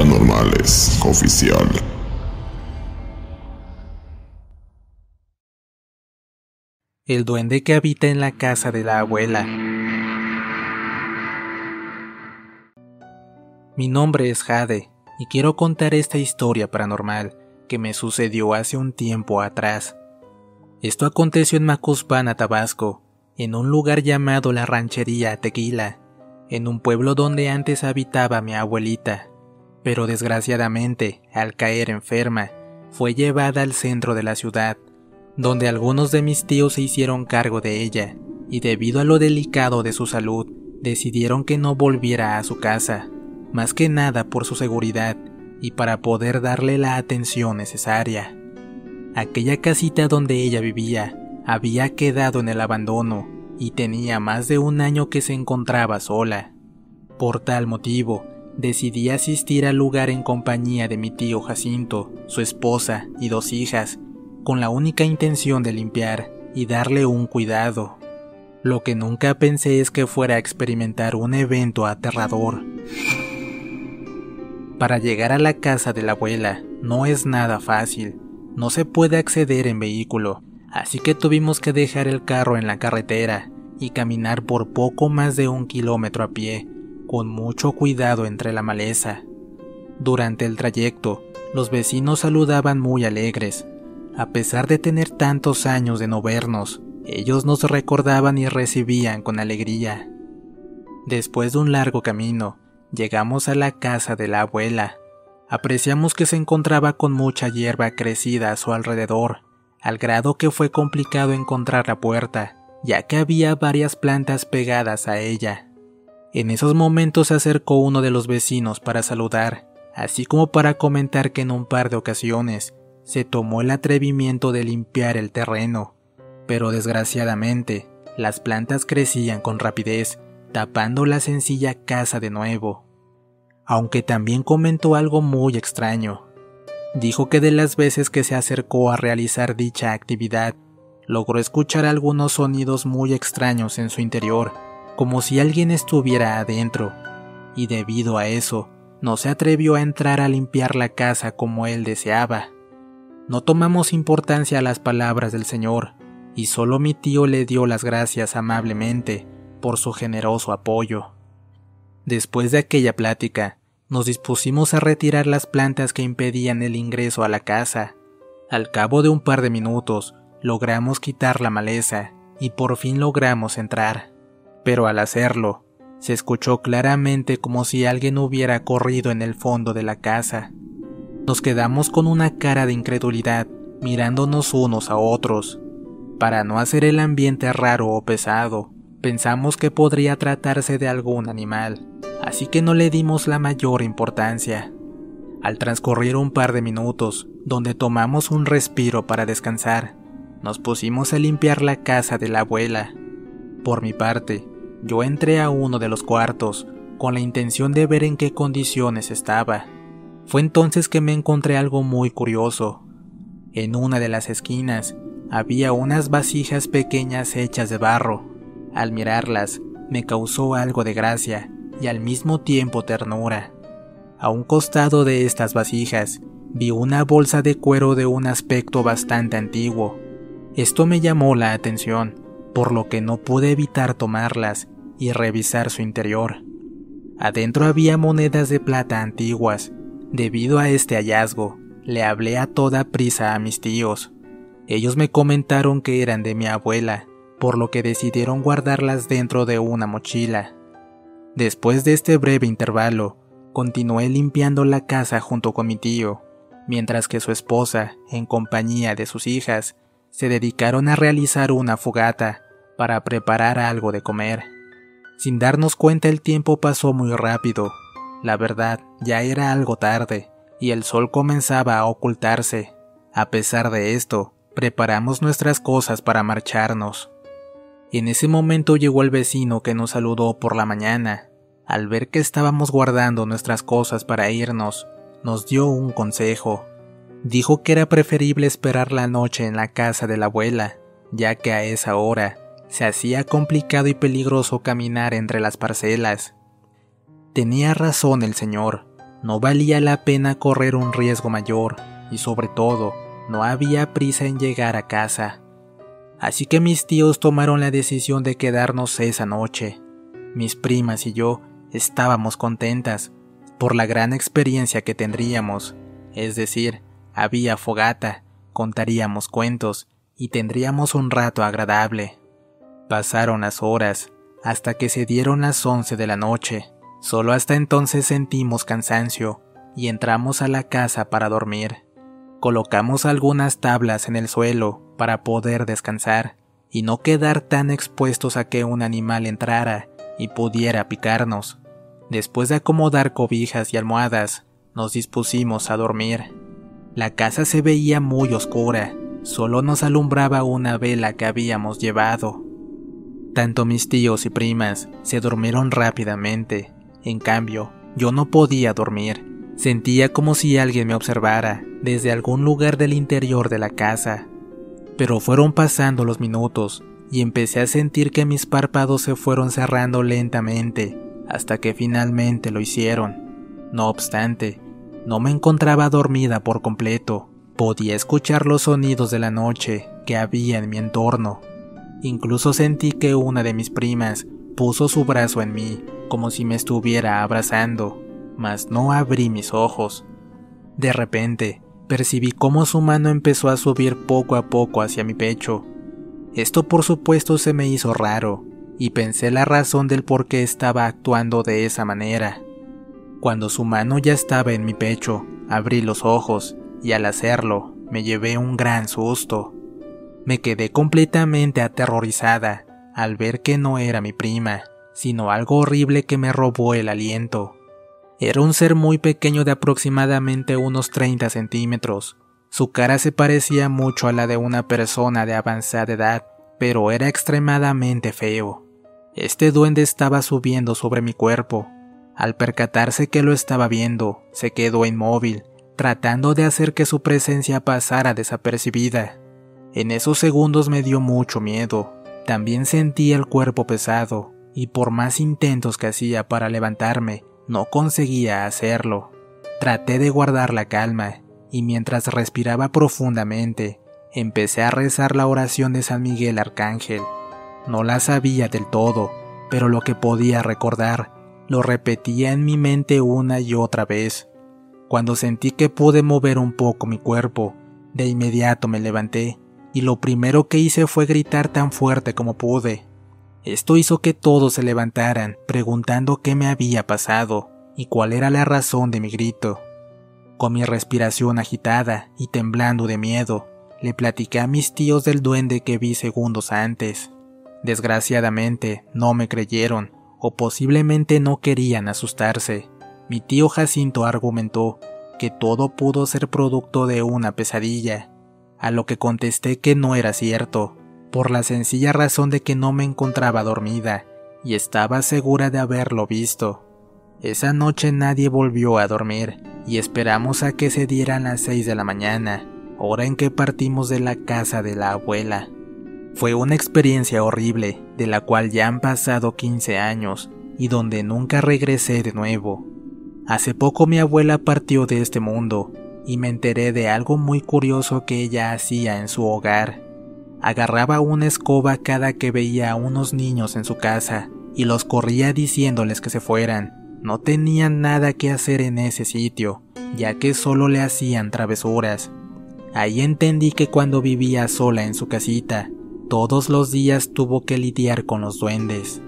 Paranormales Oficial. El duende que habita en la casa de la abuela. Mi nombre es Jade y quiero contar esta historia paranormal que me sucedió hace un tiempo atrás. Esto aconteció en Macuspana, Tabasco, en un lugar llamado la Ranchería Tequila en un pueblo donde antes habitaba mi abuelita, pero desgraciadamente, al caer enferma, fue llevada al centro de la ciudad, donde algunos de mis tíos se hicieron cargo de ella, y debido a lo delicado de su salud, decidieron que no volviera a su casa, más que nada por su seguridad y para poder darle la atención necesaria. Aquella casita donde ella vivía había quedado en el abandono y tenía más de un año que se encontraba sola. Por tal motivo, decidí asistir al lugar en compañía de mi tío Jacinto, su esposa y dos hijas, con la única intención de limpiar y darle un cuidado. Lo que nunca pensé es que fuera a experimentar un evento aterrador. Para llegar a la casa de la abuela no es nada fácil, no se puede acceder en vehículo, así que tuvimos que dejar el carro en la carretera y caminar por poco más de un kilómetro a pie, con mucho cuidado entre la maleza. Durante el trayecto, los vecinos saludaban muy alegres. A pesar de tener tantos años de no vernos, ellos nos recordaban y recibían con alegría. Después de un largo camino, llegamos a la casa de la abuela. Apreciamos que se encontraba con mucha hierba crecida a su alrededor, al grado que fue complicado encontrar la puerta, ya que había varias plantas pegadas a ella. En esos momentos se acercó uno de los vecinos para saludar, así como para comentar que en un par de ocasiones se tomó el atrevimiento de limpiar el terreno, pero desgraciadamente las plantas crecían con rapidez, tapando la sencilla casa de nuevo. Aunque también comentó algo muy extraño. Dijo que de las veces que se acercó a realizar dicha actividad, logró escuchar algunos sonidos muy extraños en su interior, como si alguien estuviera adentro, y debido a eso, no se atrevió a entrar a limpiar la casa como él deseaba. No tomamos importancia a las palabras del Señor, y solo mi tío le dio las gracias amablemente por su generoso apoyo. Después de aquella plática, nos dispusimos a retirar las plantas que impedían el ingreso a la casa. Al cabo de un par de minutos, logramos quitar la maleza y por fin logramos entrar. Pero al hacerlo, se escuchó claramente como si alguien hubiera corrido en el fondo de la casa. Nos quedamos con una cara de incredulidad, mirándonos unos a otros. Para no hacer el ambiente raro o pesado, pensamos que podría tratarse de algún animal, así que no le dimos la mayor importancia. Al transcurrir un par de minutos, donde tomamos un respiro para descansar, nos pusimos a limpiar la casa de la abuela. Por mi parte, yo entré a uno de los cuartos con la intención de ver en qué condiciones estaba. Fue entonces que me encontré algo muy curioso. En una de las esquinas había unas vasijas pequeñas hechas de barro. Al mirarlas, me causó algo de gracia y al mismo tiempo ternura. A un costado de estas vasijas vi una bolsa de cuero de un aspecto bastante antiguo. Esto me llamó la atención, por lo que no pude evitar tomarlas y revisar su interior. Adentro había monedas de plata antiguas. Debido a este hallazgo, le hablé a toda prisa a mis tíos. Ellos me comentaron que eran de mi abuela, por lo que decidieron guardarlas dentro de una mochila. Después de este breve intervalo, continué limpiando la casa junto con mi tío, mientras que su esposa, en compañía de sus hijas, se dedicaron a realizar una fogata para preparar algo de comer. Sin darnos cuenta el tiempo pasó muy rápido. La verdad, ya era algo tarde, y el sol comenzaba a ocultarse. A pesar de esto, preparamos nuestras cosas para marcharnos. En ese momento llegó el vecino que nos saludó por la mañana. Al ver que estábamos guardando nuestras cosas para irnos, nos dio un consejo. Dijo que era preferible esperar la noche en la casa de la abuela, ya que a esa hora se hacía complicado y peligroso caminar entre las parcelas. Tenía razón el señor, no valía la pena correr un riesgo mayor, y sobre todo, no había prisa en llegar a casa. Así que mis tíos tomaron la decisión de quedarnos esa noche. Mis primas y yo estábamos contentas por la gran experiencia que tendríamos, es decir, había fogata, contaríamos cuentos y tendríamos un rato agradable. Pasaron las horas hasta que se dieron las once de la noche. Solo hasta entonces sentimos cansancio y entramos a la casa para dormir. Colocamos algunas tablas en el suelo para poder descansar y no quedar tan expuestos a que un animal entrara y pudiera picarnos. Después de acomodar cobijas y almohadas, nos dispusimos a dormir. La casa se veía muy oscura, solo nos alumbraba una vela que habíamos llevado. Tanto mis tíos y primas se durmieron rápidamente, en cambio, yo no podía dormir. Sentía como si alguien me observara desde algún lugar del interior de la casa. Pero fueron pasando los minutos y empecé a sentir que mis párpados se fueron cerrando lentamente hasta que finalmente lo hicieron. No obstante, no me encontraba dormida por completo. Podía escuchar los sonidos de la noche que había en mi entorno. Incluso sentí que una de mis primas puso su brazo en mí como si me estuviera abrazando mas no abrí mis ojos. De repente, percibí cómo su mano empezó a subir poco a poco hacia mi pecho. Esto por supuesto se me hizo raro, y pensé la razón del por qué estaba actuando de esa manera. Cuando su mano ya estaba en mi pecho, abrí los ojos, y al hacerlo, me llevé un gran susto. Me quedé completamente aterrorizada al ver que no era mi prima, sino algo horrible que me robó el aliento. Era un ser muy pequeño de aproximadamente unos 30 centímetros. Su cara se parecía mucho a la de una persona de avanzada edad, pero era extremadamente feo. Este duende estaba subiendo sobre mi cuerpo. Al percatarse que lo estaba viendo, se quedó inmóvil, tratando de hacer que su presencia pasara desapercibida. En esos segundos me dio mucho miedo. También sentía el cuerpo pesado, y por más intentos que hacía para levantarme, no conseguía hacerlo. Traté de guardar la calma y mientras respiraba profundamente, empecé a rezar la oración de San Miguel Arcángel. No la sabía del todo, pero lo que podía recordar lo repetía en mi mente una y otra vez. Cuando sentí que pude mover un poco mi cuerpo, de inmediato me levanté y lo primero que hice fue gritar tan fuerte como pude. Esto hizo que todos se levantaran, preguntando qué me había pasado y cuál era la razón de mi grito. Con mi respiración agitada y temblando de miedo, le platiqué a mis tíos del duende que vi segundos antes. Desgraciadamente, no me creyeron, o posiblemente no querían asustarse. Mi tío Jacinto argumentó que todo pudo ser producto de una pesadilla, a lo que contesté que no era cierto, por la sencilla razón de que no me encontraba dormida y estaba segura de haberlo visto. Esa noche nadie volvió a dormir y esperamos a que se dieran las seis de la mañana, hora en que partimos de la casa de la abuela. Fue una experiencia horrible, de la cual ya han pasado 15 años y donde nunca regresé de nuevo. Hace poco mi abuela partió de este mundo y me enteré de algo muy curioso que ella hacía en su hogar. Agarraba una escoba cada que veía a unos niños en su casa y los corría diciéndoles que se fueran. No tenían nada que hacer en ese sitio, ya que solo le hacían travesuras. Ahí entendí que cuando vivía sola en su casita, todos los días tuvo que lidiar con los duendes.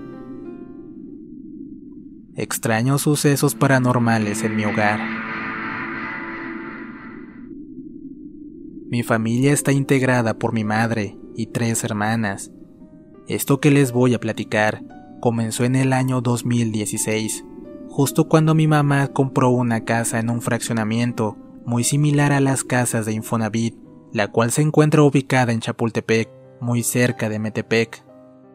Extraños sucesos paranormales en mi hogar. Mi familia está integrada por mi madre y tres hermanas. Esto que les voy a platicar comenzó en el año 2016, justo cuando mi mamá compró una casa en un fraccionamiento muy similar a las casas de Infonavit, la cual se encuentra ubicada en Chapultepec, muy cerca de Metepec.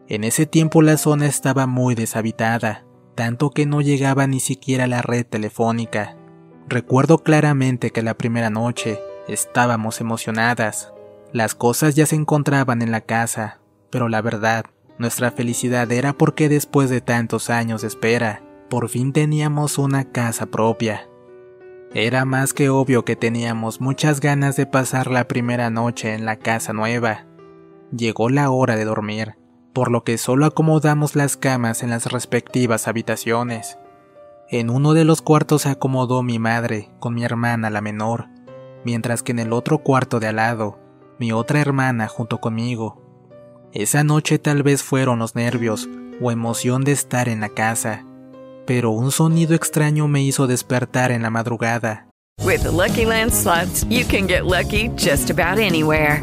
En ese tiempo la zona estaba muy deshabitada, tanto que no llegaba ni siquiera la red telefónica. Recuerdo claramente que la primera noche estábamos emocionadas. Las cosas ya se encontraban en la casa, pero la verdad, nuestra felicidad era porque después de tantos años de espera, por fin teníamos una casa propia. Era más que obvio que teníamos muchas ganas de pasar la primera noche en la casa nueva. Llegó la hora de dormir, por lo que solo acomodamos las camas en las respectivas habitaciones. En uno de los cuartos se acomodó mi madre con mi hermana la menor, mientras que en el otro cuarto de al lado, mi otra hermana junto conmigo. Esa noche tal vez fueron los nervios o emoción de estar en la casa, pero un sonido extraño me hizo despertar en la madrugada. With the Lucky you can get lucky just about anywhere.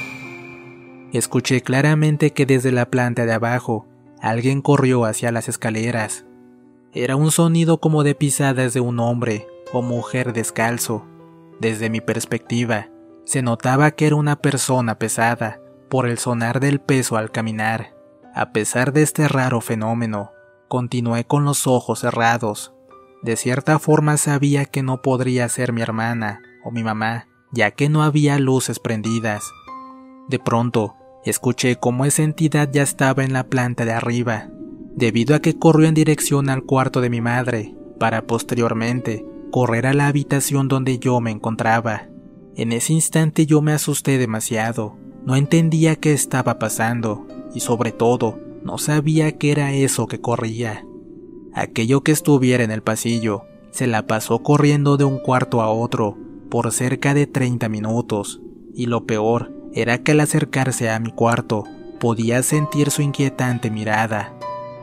Escuché claramente que desde la planta de abajo alguien corrió hacia las escaleras. Era un sonido como de pisadas de un hombre o mujer descalzo. Desde mi perspectiva, se notaba que era una persona pesada por el sonar del peso al caminar. A pesar de este raro fenómeno, continué con los ojos cerrados. De cierta forma sabía que no podría ser mi hermana o mi mamá, ya que no había luces prendidas. De pronto, escuché cómo esa entidad ya estaba en la planta de arriba, debido a que corrió en dirección al cuarto de mi madre, para posteriormente correr a la habitación donde yo me encontraba. En ese instante yo me asusté demasiado, no entendía qué estaba pasando, y sobre todo, no sabía qué era eso que corría. Aquello que estuviera en el pasillo se la pasó corriendo de un cuarto a otro por cerca de 30 minutos, y lo peor era que al acercarse a mi cuarto podía sentir su inquietante mirada.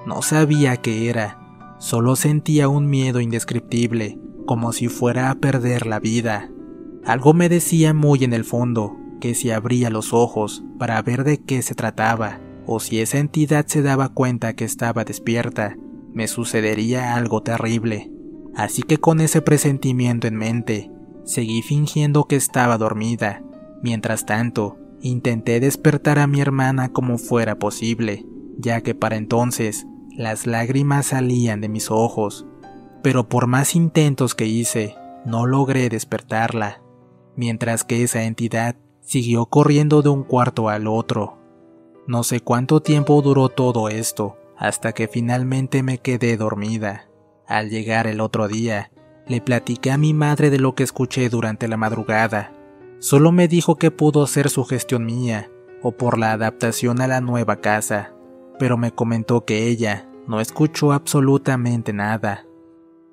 No sabía qué era, solo sentía un miedo indescriptible, como si fuera a perder la vida. Algo me decía muy en el fondo que si abría los ojos para ver de qué se trataba, o si esa entidad se daba cuenta que estaba despierta, me sucedería algo terrible. Así que con ese presentimiento en mente, seguí fingiendo que estaba dormida. Mientras tanto, intenté despertar a mi hermana como fuera posible, ya que para entonces las lágrimas salían de mis ojos. Pero por más intentos que hice, no logré despertarla, mientras que esa entidad siguió corriendo de un cuarto al otro. No sé cuánto tiempo duró todo esto, hasta que finalmente me quedé dormida. Al llegar el otro día, le platiqué a mi madre de lo que escuché durante la madrugada. Solo me dijo que pudo ser sugestión mía, o por la adaptación a la nueva casa, pero me comentó que ella no escuchó absolutamente nada.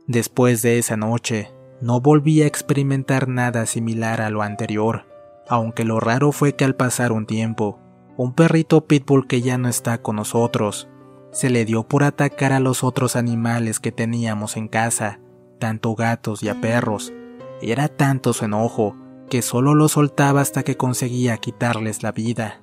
Después de esa noche, no volví a experimentar nada similar a lo anterior, aunque lo raro fue que al pasar un tiempo, un perrito pitbull que ya no está con nosotros, se le dio por atacar a los otros animales que teníamos en casa, tanto gatos y a perros. Era tanto su enojo que solo lo soltaba hasta que conseguía quitarles la vida.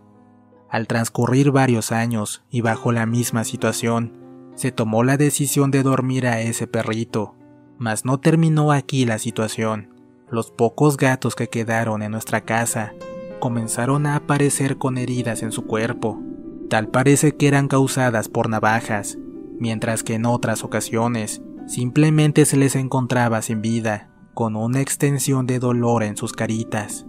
Al transcurrir varios años y bajo la misma situación, se tomó la decisión de dormir a ese perrito, mas no terminó aquí la situación. Los pocos gatos que quedaron en nuestra casa comenzaron a aparecer con heridas en su cuerpo. Tal parece que eran causadas por navajas, mientras que en otras ocasiones simplemente se les encontraba sin vida, con una extensión de dolor en sus caritas.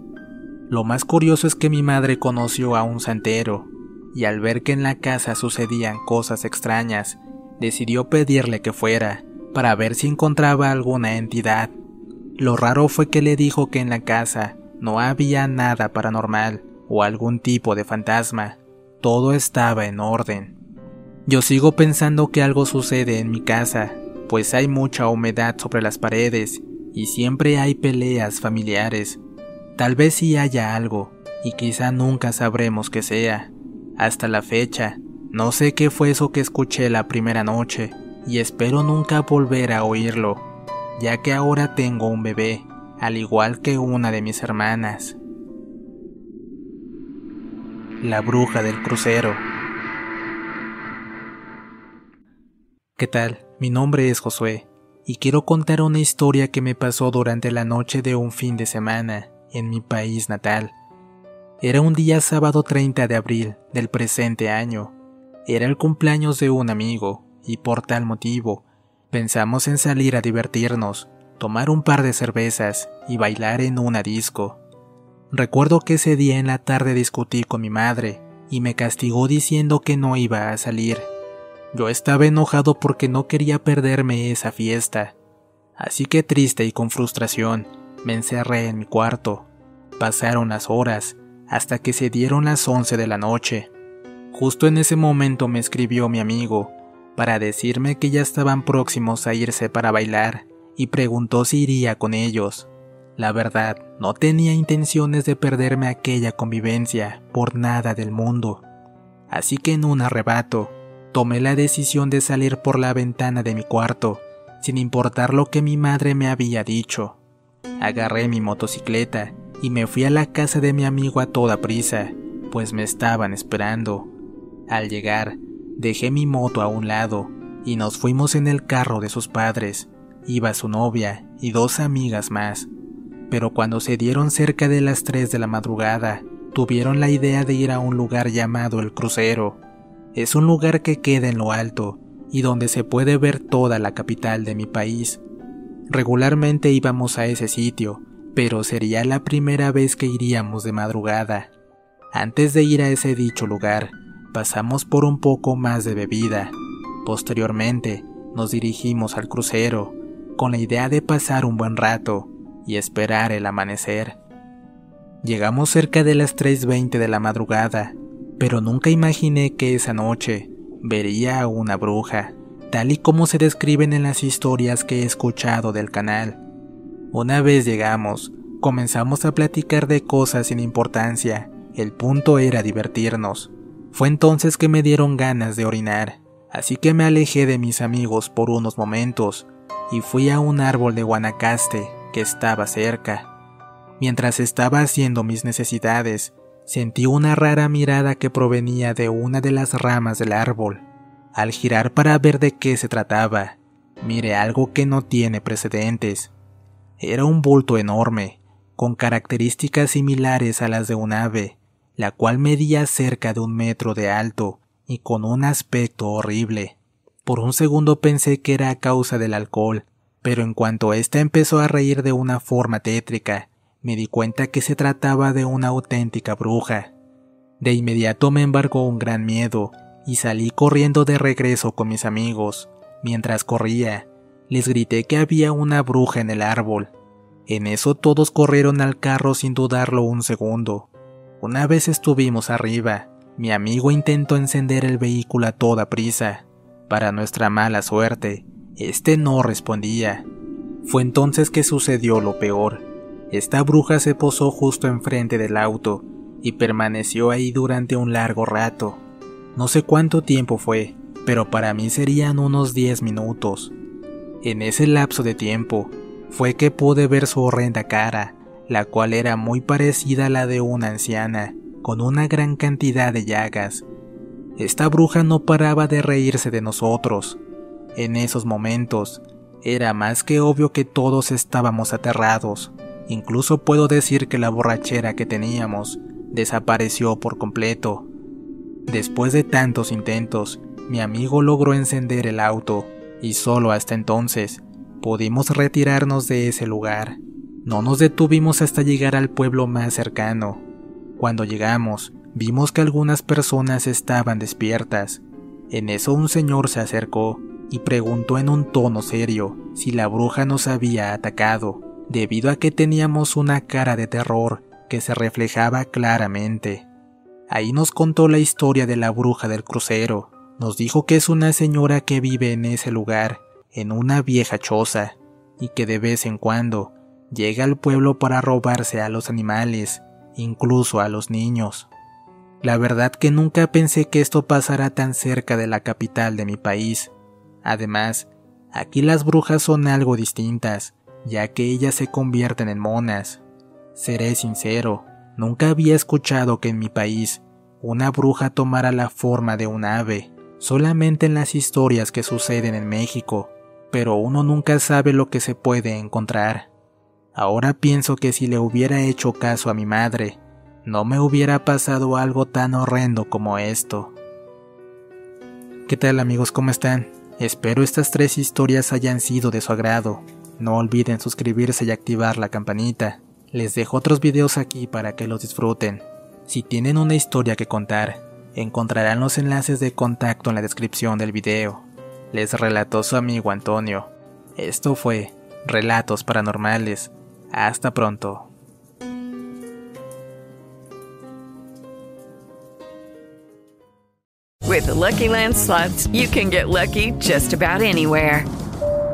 Lo más curioso es que mi madre conoció a un santero, y al ver que en la casa sucedían cosas extrañas, decidió pedirle que fuera, para ver si encontraba alguna entidad. Lo raro fue que le dijo que en la casa no había nada paranormal o algún tipo de fantasma, todo estaba en orden. Yo sigo pensando que algo sucede en mi casa, pues hay mucha humedad sobre las paredes y siempre hay peleas familiares. Tal vez sí haya algo, y quizá nunca sabremos qué sea. Hasta la fecha, no sé qué fue eso que escuché la primera noche, y espero nunca volver a oírlo, ya que ahora tengo un bebé, al igual que una de mis hermanas. La bruja del crucero. ¿Qué tal? Mi nombre es Josué, y quiero contar una historia que me pasó durante la noche de un fin de semana en mi país natal. Era un día sábado 30 de abril del presente año. Era el cumpleaños de un amigo, y por tal motivo, pensamos en salir a divertirnos, tomar un par de cervezas y bailar en una disco. Recuerdo que ese día en la tarde discutí con mi madre y me castigó diciendo que no iba a salir. Yo estaba enojado porque no quería perderme esa fiesta, así que triste y con frustración me encerré en mi cuarto. Pasaron las horas hasta que se dieron las once de la noche. Justo en ese momento me escribió mi amigo para decirme que ya estaban próximos a irse para bailar y preguntó si iría con ellos. La verdad, no tenía intenciones de perderme aquella convivencia por nada del mundo. Así que en un arrebato, tomé la decisión de salir por la ventana de mi cuarto, sin importar lo que mi madre me había dicho. Agarré mi motocicleta y me fui a la casa de mi amigo a toda prisa, pues me estaban esperando. Al llegar, dejé mi moto a un lado y nos fuimos en el carro de sus padres. Iba su novia y dos amigas más. Pero cuando se dieron cerca de las 3 de la madrugada, tuvieron la idea de ir a un lugar llamado el crucero. Es un lugar que queda en lo alto y donde se puede ver toda la capital de mi país. Regularmente íbamos a ese sitio, pero sería la primera vez que iríamos de madrugada. Antes de ir a ese dicho lugar, pasamos por un poco más de bebida. Posteriormente, nos dirigimos al crucero, con la idea de pasar un buen rato y esperar el amanecer. Llegamos cerca de las 3.20 de la madrugada pero nunca imaginé que esa noche vería a una bruja, tal y como se describen en las historias que he escuchado del canal. Una vez llegamos, comenzamos a platicar de cosas sin importancia, el punto era divertirnos. Fue entonces que me dieron ganas de orinar, así que me alejé de mis amigos por unos momentos y fui a un árbol de Guanacaste que estaba cerca. Mientras estaba haciendo mis necesidades, Sentí una rara mirada que provenía de una de las ramas del árbol. Al girar para ver de qué se trataba, miré algo que no tiene precedentes. Era un bulto enorme, con características similares a las de un ave, la cual medía cerca de un metro de alto y con un aspecto horrible. Por un segundo pensé que era a causa del alcohol, pero en cuanto ésta empezó a reír de una forma tétrica, me di cuenta que se trataba de una auténtica bruja. De inmediato me embargó un gran miedo y salí corriendo de regreso con mis amigos. Mientras corría, les grité que había una bruja en el árbol. En eso todos corrieron al carro sin dudarlo un segundo. Una vez estuvimos arriba, mi amigo intentó encender el vehículo a toda prisa. Para nuestra mala suerte, este no respondía. Fue entonces que sucedió lo peor. Esta bruja se posó justo enfrente del auto y permaneció ahí durante un largo rato. No sé cuánto tiempo fue, pero para mí serían unos 10 minutos. En ese lapso de tiempo fue que pude ver su horrenda cara, la cual era muy parecida a la de una anciana, con una gran cantidad de llagas. Esta bruja no paraba de reírse de nosotros. En esos momentos, era más que obvio que todos estábamos aterrados. Incluso puedo decir que la borrachera que teníamos desapareció por completo. Después de tantos intentos, mi amigo logró encender el auto y solo hasta entonces pudimos retirarnos de ese lugar. No nos detuvimos hasta llegar al pueblo más cercano. Cuando llegamos, vimos que algunas personas estaban despiertas. En eso un señor se acercó y preguntó en un tono serio si la bruja nos había atacado, debido a que teníamos una cara de terror que se reflejaba claramente. Ahí nos contó la historia de la bruja del crucero. Nos dijo que es una señora que vive en ese lugar, en una vieja choza, y que de vez en cuando llega al pueblo para robarse a los animales, incluso a los niños. La verdad que nunca pensé que esto pasara tan cerca de la capital de mi país. Además, aquí las brujas son algo distintas, ya que ellas se convierten en monas. Seré sincero, nunca había escuchado que en mi país una bruja tomara la forma de un ave, solamente en las historias que suceden en México, pero uno nunca sabe lo que se puede encontrar. Ahora pienso que si le hubiera hecho caso a mi madre, no me hubiera pasado algo tan horrendo como esto. ¿Qué tal amigos? ¿Cómo están? Espero estas tres historias hayan sido de su agrado. No olviden suscribirse y activar la campanita. Les dejo otros videos aquí para que los disfruten. Si tienen una historia que contar, encontrarán los enlaces de contacto en la descripción del video. Les relató su amigo Antonio. Esto fue Relatos Paranormales. Hasta pronto. With the Lucky Land slots, you can get lucky just about anywhere.